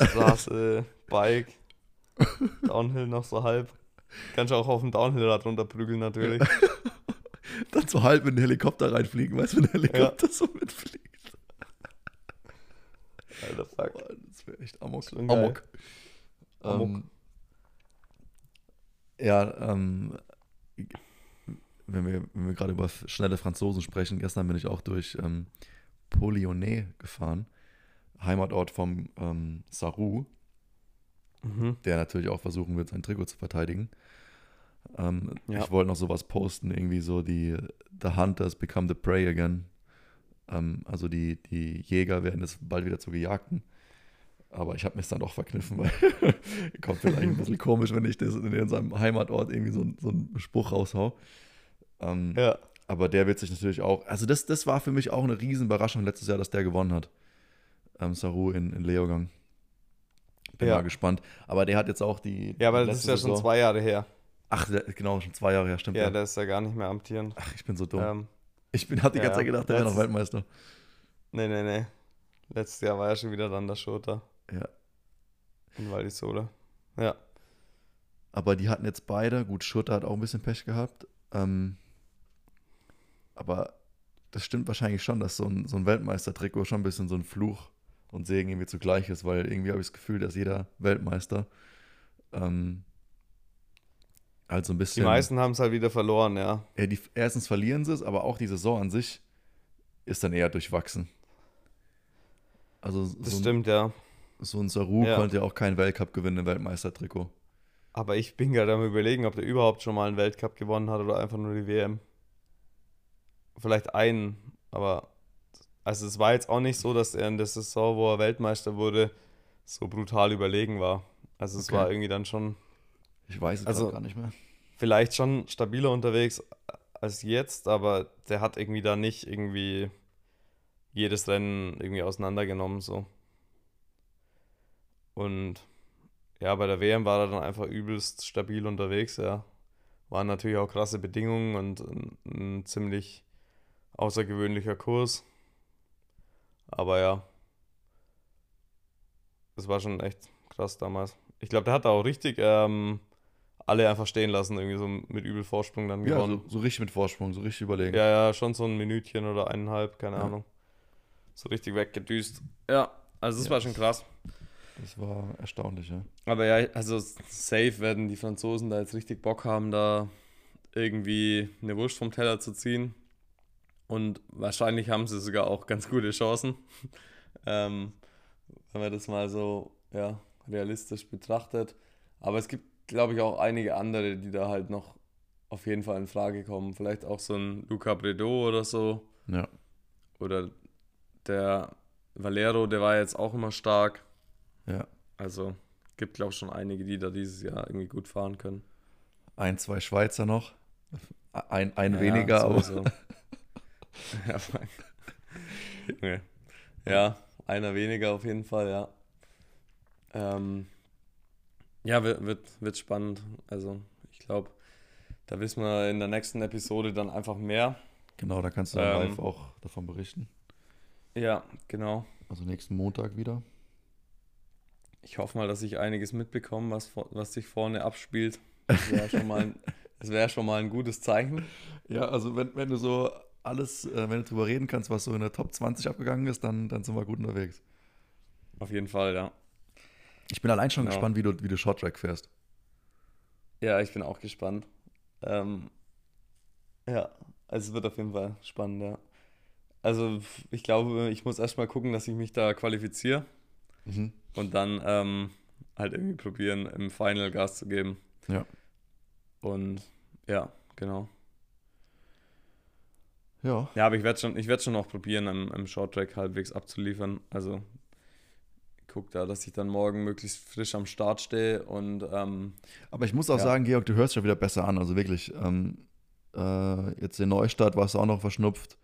Straße, Bike, Downhill noch so halb. Kannst du auch auf dem Downhill-Rad runterprügeln natürlich. Dann so halb in den Helikopter reinfliegen, weißt du, wenn der Helikopter ja. so mitfliegt. Alter, fuck. Oh, das wäre echt Amok. Amok. Amok. Ähm, ja, ähm, wenn wir, wenn wir gerade über schnelle Franzosen sprechen, gestern bin ich auch durch ähm, Polyonnais gefahren, Heimatort vom ähm, Saru, mhm. der natürlich auch versuchen wird, sein Trikot zu verteidigen. Ähm, ja. Ich wollte noch sowas posten, irgendwie so die The Hunters become the prey again. Ähm, also die, die Jäger werden jetzt bald wieder zu Gejagten. Aber ich habe mich dann doch verkniffen, weil kommt vielleicht ein bisschen komisch, wenn ich das in seinem Heimatort irgendwie so, so einen Spruch raushau. Ähm, ja. Aber der wird sich natürlich auch. Also, das, das war für mich auch eine Riesenüberraschung letztes Jahr, dass der gewonnen hat. Ähm, Saru in, in Leogang. Bin ja. mal gespannt. Aber der hat jetzt auch die. Ja, aber das ist ja Saison. schon zwei Jahre her. Ach, genau, schon zwei Jahre her, stimmt. Ja, ja. der ist ja gar nicht mehr amtierend. Ach, ich bin so dumm. Ähm, ich bin, hatte die ja, ganze Zeit gedacht, der wäre noch Weltmeister. Nee, nee, nee. Letztes Jahr war ja schon wieder dann der Schurter. Ja. In Valdisole. Ja. Aber die hatten jetzt beide, gut, Schurter hat auch ein bisschen Pech gehabt. Ähm, aber das stimmt wahrscheinlich schon, dass so ein, so ein Weltmeistertrikot schon ein bisschen so ein Fluch und Segen irgendwie zugleich ist, weil irgendwie habe ich das Gefühl, dass jeder Weltmeister ähm, halt so ein bisschen. Die meisten haben es halt wieder verloren, ja. ja die, erstens verlieren sie es, aber auch die Saison an sich ist dann eher durchwachsen. Also das so stimmt, ein, ja. So ein Saru ja. konnte ja auch keinen Weltcup gewinnen im Weltmeistertrikot. Aber ich bin gerade am überlegen, ob der überhaupt schon mal einen Weltcup gewonnen hat oder einfach nur die WM. Vielleicht einen, aber also es war jetzt auch nicht so, dass er in der Saison, wo er Weltmeister wurde, so brutal überlegen war. Also es okay. war irgendwie dann schon. Ich weiß es Also- gar nicht mehr. Vielleicht schon stabiler unterwegs als jetzt, aber der hat irgendwie da nicht irgendwie jedes Rennen irgendwie auseinandergenommen so. Und ja, bei der WM war er dann einfach übelst stabil unterwegs, ja. Waren natürlich auch krasse Bedingungen und ein, ein ziemlich außergewöhnlicher Kurs. Aber ja, das war schon echt krass damals. Ich glaube, der hat da auch richtig ähm, alle einfach stehen lassen, irgendwie so mit übel Vorsprung dann Ja, gewonnen. so, so richtig mit Vorsprung, so richtig überlegen. Ja, ja, schon so ein Minütchen oder eineinhalb, keine Ja. Ahnung. So richtig weggedüst. Ja, also das Ja. war schon krass. Das war erstaunlich, ja. Aber ja, also safe werden die Franzosen da jetzt richtig Bock haben, da irgendwie eine Wurst vom Teller zu ziehen. Und wahrscheinlich haben sie sogar auch ganz gute Chancen. ähm, wenn man das mal so ja, realistisch betrachtet. Aber es gibt, glaube ich, auch einige andere, die da halt noch auf jeden Fall in Frage kommen. Vielleicht auch so ein Luca Bredo oder so. Ja. Oder der Valero, der war jetzt auch immer stark. Ja. Also gibt, glaube ich, schon einige, die da dieses Jahr irgendwie gut fahren können. Ein, zwei Schweizer noch. Ein, ein Ja, weniger, aber. ja. Junge. ja, einer weniger auf jeden Fall, ja. Ähm, ja, wird, wird, wird spannend. Also, ich glaube, da wissen wir in der nächsten Episode dann einfach mehr. genau, da kannst du dann Ähm, live auch davon berichten. Ja, genau. Also nächsten Montag wieder. Ich hoffe mal, dass ich einiges mitbekomme, was, was sich vorne abspielt. Das wäre schon, mal ein- das wär schon mal ein gutes Zeichen. Ja, also wenn, wenn du so alles, äh, wenn du drüber reden kannst, was so in der Top 20 abgegangen ist, dann, dann sind wir gut unterwegs. Auf jeden Fall, ja. Ich bin allein schon Genau. gespannt, wie du, wie du Short Track fährst. Ja, ich bin auch gespannt. Ähm, ja, also es wird auf jeden Fall spannend, ja. Also ich glaube, ich muss erstmal gucken, dass ich mich da qualifiziere Mhm. und dann ähm, halt irgendwie probieren, im Final Gas zu geben. Ja. Und ja, genau. Ja. Ja, aber ich werde schon, ich werde schon noch probieren, im, im Short Track halbwegs abzuliefern. Also ich gucke da, dass ich dann morgen möglichst frisch am Start stehe und ähm, Aber ich muss auch Ja. sagen, Georg, du hörst schon wieder besser an. Also wirklich. Ähm, äh, jetzt in Neustadt warst du auch noch verschnupft.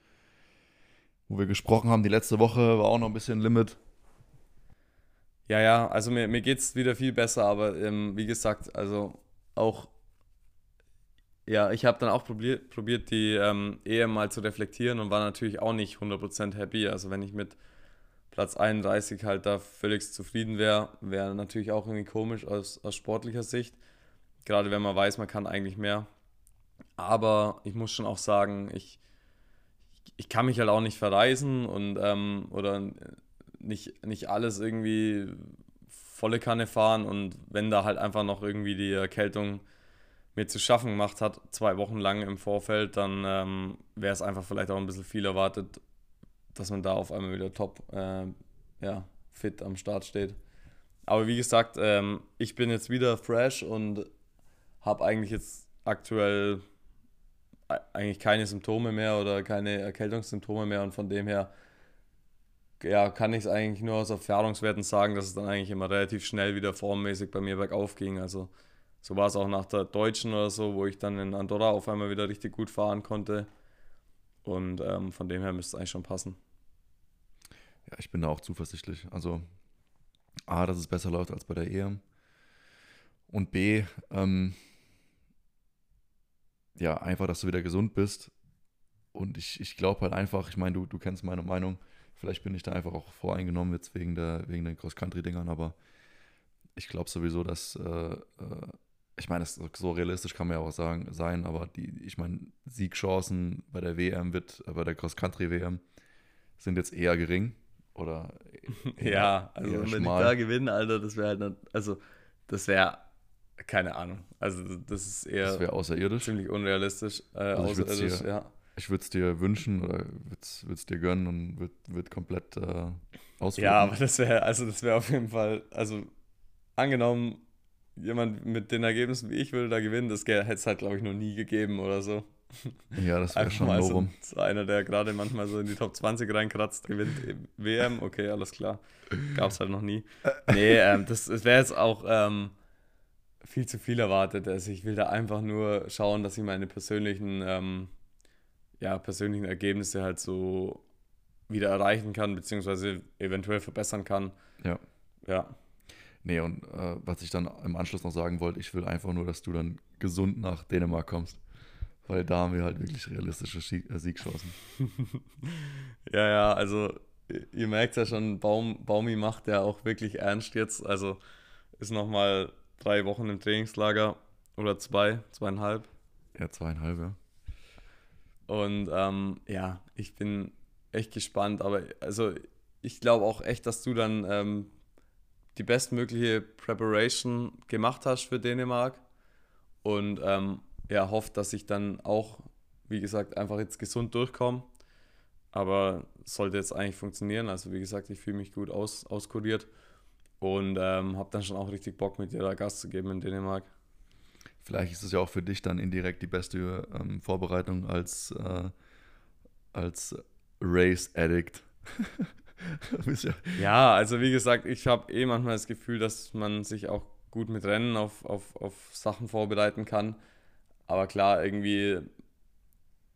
Wo wir gesprochen haben, die letzte Woche war auch noch ein bisschen Limit. Ja, ja, also mir, mir geht es wieder viel besser, aber ähm, wie gesagt, also auch, ja, ich habe dann auch probiert, probiert die ähm, EM mal zu reflektieren und war natürlich auch nicht 100% happy. Also wenn ich mit Platz 31 halt da völlig zufrieden wäre, wäre natürlich auch irgendwie komisch aus, aus sportlicher Sicht. Gerade wenn man weiß, man kann eigentlich mehr. Aber ich muss schon auch sagen, ich, ich kann mich halt auch nicht verreisen und ähm, oder nicht, nicht alles irgendwie volle Kanne fahren und wenn da halt einfach noch irgendwie die Erkältung mir zu schaffen gemacht hat, zwei Wochen lang im Vorfeld, dann ähm, wäre es einfach vielleicht auch ein bisschen viel erwartet, dass man da auf einmal wieder top äh, ja, fit am Start steht. Aber wie gesagt, ähm, ich bin jetzt wieder fresh und habe eigentlich jetzt aktuell eigentlich keine Symptome mehr oder keine Erkältungssymptome mehr und von dem her ja, kann ich es eigentlich nur aus Erfahrungswerten sagen, dass es dann eigentlich immer relativ schnell wieder formmäßig bei mir bergauf ging. Also so war es auch nach der Deutschen oder so, wo ich dann in Andorra auf einmal wieder richtig gut fahren konnte. Und ähm, von dem her müsste es eigentlich schon passen. Ja, ich bin da auch zuversichtlich. Also, A, dass es besser läuft als bei der EM. Und B, ähm, ja, einfach, dass du wieder gesund bist. Und ich, ich glaube halt einfach, ich meine, du, du kennst meine Meinung. Vielleicht bin ich da einfach auch voreingenommen jetzt wegen der, wegen den Cross-Country-Dingern, aber ich glaube sowieso, dass, äh, äh, ich meine, das- so realistisch kann man ja auch sagen, sein, aber die, ich meine, Siegchancen bei der WM wird, äh, bei der Cross-Country-WM sind jetzt eher gering. Oder eher- Ja, also wenn ich schmal. da gewinne, Alter, das wäre halt, nicht, also das wäre, keine Ahnung, also das ist eher Das wäre außerirdisch. ziemlich unrealistisch, äh, Also außerirdisch, dir- ja. Ich würde es dir wünschen oder würde es dir gönnen und würde würd komplett äh, ausführen. Ja, aber das wäre, also das wäre auf jeden Fall, also angenommen, jemand mit den Ergebnissen wie ich würde da gewinnen, das hätte es halt, glaube ich, noch nie gegeben oder so. ja, das wäre schon mal so, so einer, der gerade manchmal so in die Top 20 reinkratzt, gewinnt eben WM, okay, alles klar. Gab es halt noch nie. Nee, ähm, das, das wäre jetzt auch, ähm, viel zu viel erwartet. Also ich will da einfach nur schauen, dass ich meine persönlichen, ähm, ja, persönlichen Ergebnisse halt so wieder erreichen kann, beziehungsweise eventuell verbessern kann. Ja. Ja. Nee, und äh, was ich dann im Anschluss noch sagen wollte, ich will einfach nur, dass du dann gesund nach Dänemark kommst. Weil da haben wir halt wirklich realistische Sieg äh, Siegchancen. ja, ja, also ihr merkt ja schon, Baum, Baumi macht ja auch wirklich ernst jetzt. Also ist nochmal drei Wochen im Trainingslager oder zwei, zweieinhalb. Ja, zweieinhalb, ja. Und ähm, ja, ich bin echt gespannt, aber also ich glaube auch echt, dass du dann ähm, die bestmögliche Preparation gemacht hast für Dänemark und ähm, ja, hofft, dass ich dann auch, wie gesagt, einfach jetzt gesund durchkomme. Aber sollte jetzt eigentlich funktionieren. Also wie gesagt, ich fühle mich gut aus, auskuriert und ähm, habe dann schon auch richtig Bock, mit dir da Gast zu geben in Dänemark. Vielleicht ist es ja auch für dich dann indirekt die beste ähm, Vorbereitung als, äh, als Race-Addict. ja, also wie gesagt, ich habe eh manchmal das Gefühl, dass man sich auch gut mit Rennen auf, auf, auf Sachen vorbereiten kann. Aber klar, irgendwie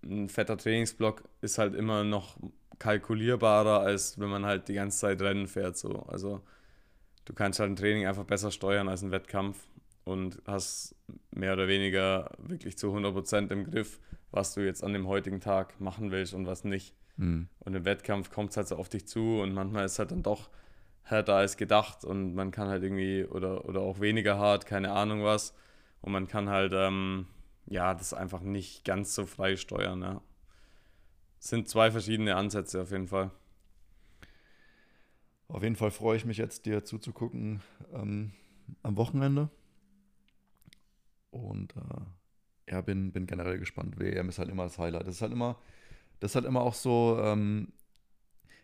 ein fetter Trainingsblock ist halt immer noch kalkulierbarer, als wenn man halt die ganze Zeit Rennen fährt. So. Also du kannst halt ein Training einfach besser steuern als ein Wettkampf und hast mehr oder weniger wirklich zu 100% im Griff, was du jetzt an dem heutigen Tag machen willst und was nicht. Mhm. Und im Wettkampf kommt es halt so auf dich zu und manchmal ist es halt dann doch härter als gedacht und man kann halt irgendwie oder, oder auch weniger hart, keine Ahnung was. Und man kann halt ähm, ja, das einfach nicht ganz so frei steuern. Ja. Sind zwei verschiedene Ansätze auf jeden Fall. Auf jeden Fall freue ich mich jetzt, dir zuzugucken ähm, am Wochenende. Und äh, ja, bin, bin generell gespannt. WM ist halt immer das Highlight. Das ist halt immer, das ist halt immer auch so, ähm,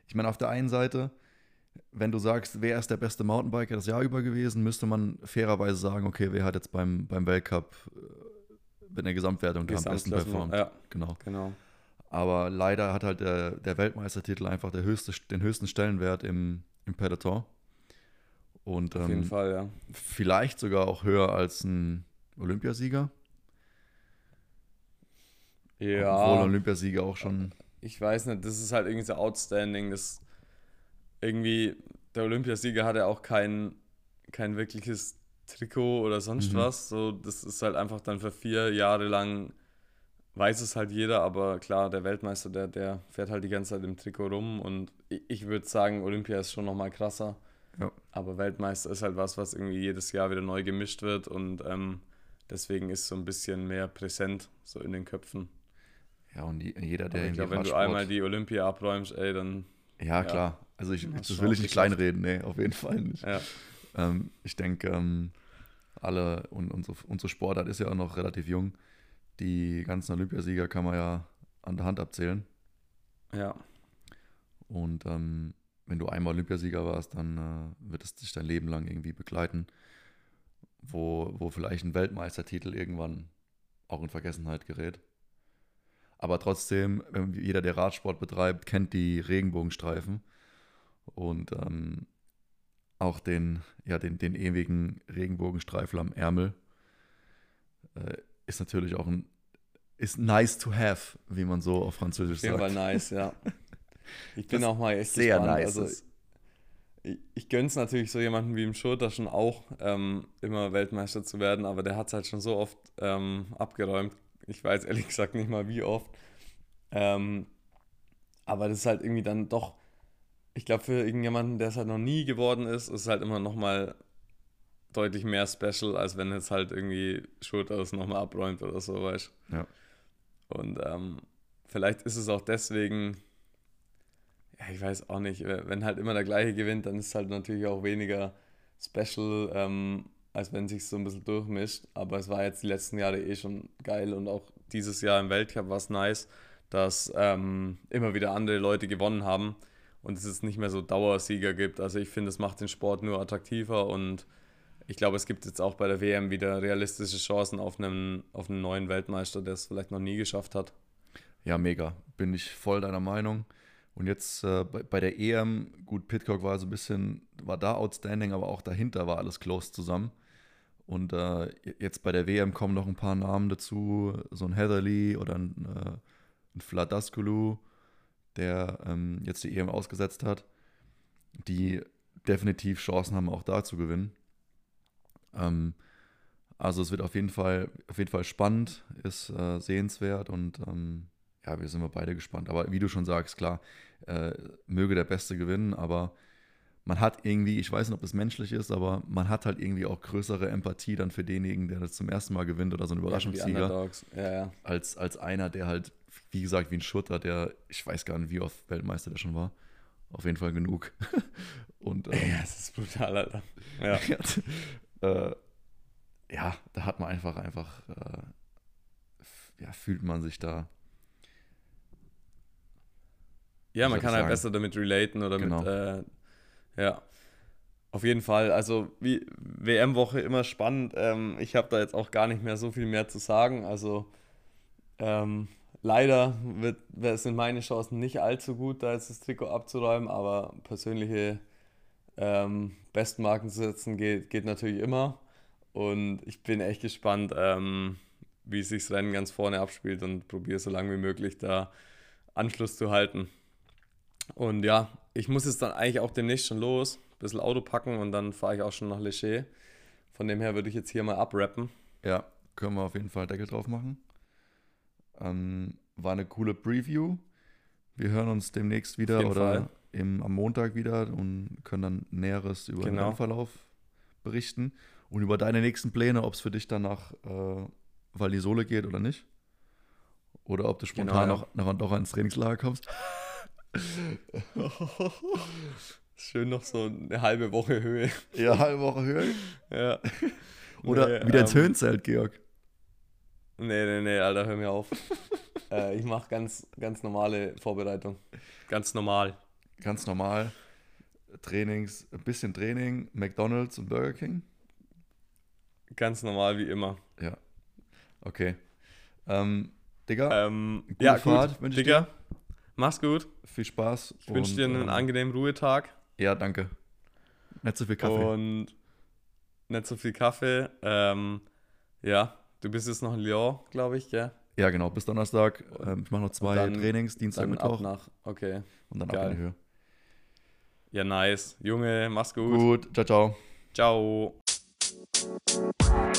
ich meine, auf der einen Seite, wenn du sagst, wer ist der beste Mountainbiker das Jahr über gewesen, müsste man fairerweise sagen, okay, wer hat jetzt beim, beim Weltcup äh, in der Gesamtwertung am besten performt. Ja, genau. genau. Aber leider hat halt der, der Weltmeistertitel einfach der höchste, den höchsten Stellenwert im, im Peloton. Und, Auf jeden ähm, Fall, ja. Vielleicht sogar auch höher als ein Olympiasieger. Ja. Obwohl Olympiasieger auch schon. Ich weiß nicht, das ist halt irgendwie so outstanding. Das irgendwie, der Olympiasieger hat ja auch kein, kein wirkliches Trikot oder sonst mhm. was. So, das ist halt einfach dann für vier Jahre lang, weiß es halt jeder, aber klar, der Weltmeister, der, der fährt halt die ganze Zeit im Trikot rum und ich, ich würde sagen, Olympia ist schon nochmal krasser. Ja. Aber Weltmeister ist halt was, was irgendwie jedes Jahr wieder neu gemischt wird und ähm, deswegen ist so ein bisschen mehr präsent so in den Köpfen. Ja, und jeder, der aber ich glaube, wenn du einmal die Olympia abräumst, ey, dann. Ja, ja. klar. Also ich, das will ich nicht kleinreden, nee, auf jeden Fall nicht. Ja. Ähm, ich denke, ähm, alle und unsere, unsere Sportart ist ja auch noch relativ jung. Die ganzen Olympiasieger kann man ja an der Hand abzählen. Ja. Und ähm, wenn du einmal Olympiasieger warst, dann äh, wird es dich dein Leben lang irgendwie begleiten, wo, wo vielleicht ein Weltmeistertitel irgendwann auch in Vergessenheit gerät. Aber trotzdem, jeder, der Radsport betreibt, kennt die Regenbogenstreifen. Und ähm, auch den, ja, den, den ewigen Regenbogenstreifel am Ärmel. Äh, ist natürlich auch ein, ist nice to have, wie man so auf Französisch sagt. Auf jeden Fall nice, ja. Ich bin das auch mal echt sehr gespannt. nice. Also, ich, ich gönne es natürlich so jemanden wie im Schurter schon auch, ähm, immer Weltmeister zu werden, aber der hat es halt schon so oft ähm, abgeräumt. Ich weiß ehrlich gesagt nicht mal wie oft. Ähm, aber das ist halt irgendwie dann doch ich glaube, für irgendjemanden, der es halt noch nie geworden ist, ist es halt immer nochmal deutlich mehr special, als wenn jetzt halt irgendwie Schulter es nochmal abräumt oder so, weißt Ja. Und ähm, vielleicht ist es auch deswegen, ja, ich weiß auch nicht, wenn halt immer der gleiche gewinnt, dann ist es halt natürlich auch weniger special, ähm, als wenn sich so ein bisschen durchmischt. Aber es war jetzt die letzten Jahre eh schon geil und auch dieses Jahr im Weltcup war es nice, dass ähm, immer wieder andere Leute gewonnen haben und es nicht mehr so Dauersieger gibt. Also ich finde, es macht den Sport nur attraktiver und ich glaube, es gibt jetzt auch bei der WM wieder realistische Chancen auf einen, auf einen neuen Weltmeister, der es vielleicht noch nie geschafft hat. Ja, mega. Bin ich voll deiner Meinung. Und jetzt äh, bei, bei, der EM, gut, Pitcock war so ein bisschen, war da outstanding, aber auch dahinter war alles close zusammen. Und äh, jetzt bei der WM kommen noch ein paar Namen dazu, so ein Heatherly oder ein, äh, ein Vladaskulu, der ähm, jetzt die EM ausgesetzt hat, die definitiv Chancen haben, auch da zu gewinnen. Ähm, also es wird auf jeden Fall, auf jeden Fall spannend, ist äh, sehenswert und ähm, ja, wir sind wir beide gespannt. Aber wie du schon sagst, klar, äh, möge der Beste gewinnen, aber man hat irgendwie, ich weiß nicht, ob das menschlich ist, aber man hat halt irgendwie auch größere Empathie dann für denjenigen, der das zum ersten Mal gewinnt oder so ein Überraschungssieger, ja, ja. Als, als einer, der halt, wie gesagt, wie ein Schutter, der, ich weiß gar nicht, wie oft Weltmeister der schon war. Auf jeden Fall genug. Und, ähm, ja, das ist brutal, Alter. Ja. äh, ja, da hat man einfach, einfach, äh, ja, fühlt man sich da. Ja, man kann halt besser damit relaten oder genau. mit, äh, ja. Auf jeden Fall, also wie WM-Woche immer spannend. Ähm, ich habe da jetzt auch gar nicht mehr so viel mehr zu sagen. Also ähm, leider wird, sind meine Chancen nicht allzu gut, da jetzt das Trikot abzuräumen, aber persönliche ähm, Bestmarken zu setzen geht, geht natürlich immer. Und ich bin echt gespannt, ähm, wie sich das Rennen ganz vorne abspielt und probiere so lange wie möglich da Anschluss zu halten. Und ja, ich muss jetzt dann eigentlich auch demnächst schon los, ein bisschen Auto packen und dann fahre ich auch schon nach Leché. Von dem her würde ich jetzt hier mal abrappen. Ja, können wir auf jeden Fall Deckel drauf machen. Ähm, war eine coole Preview. Wir hören uns demnächst wieder oder im, am Montag wieder und können dann Näheres über genau. den Verlauf berichten und über deine nächsten Pläne, ob es für dich dann nach äh, Val geht oder nicht. Oder ob du spontan genau, ja. noch, noch, noch ins Trainingslager kommst. Schön noch so eine halbe Woche Höhe. Ja, halbe Woche Höhe. ja. Oder nee, wieder ins ähm, Höhenzelt, Georg. Nee, nee, nee, Alter, hör mir auf. äh, ich mache ganz, ganz normale Vorbereitung. Ganz normal. Ganz normal. Trainings, ein bisschen Training, McDonalds und Burger King. Ganz normal wie immer. Ja. Okay. Ähm, Digga, ähm, gute ja, Fahrt gut. Digga, dir. Mach's gut. Viel Spaß. Ich wünsche dir einen ähm, angenehmen Ruhetag. Ja, danke. Nicht so viel Kaffee. Und nicht so viel Kaffee. Ähm, ja, du bist jetzt noch in Lyon, glaube ich, gell? Ja, genau, bis Donnerstag. Ähm, ich mache noch zwei dann, Trainings, Dienstag, Mittwoch. Nach, okay. Und dann Geil. ab in die Höhe. Ja, nice. Junge, mach's gut. Gut, ciao, ciao. Ciao.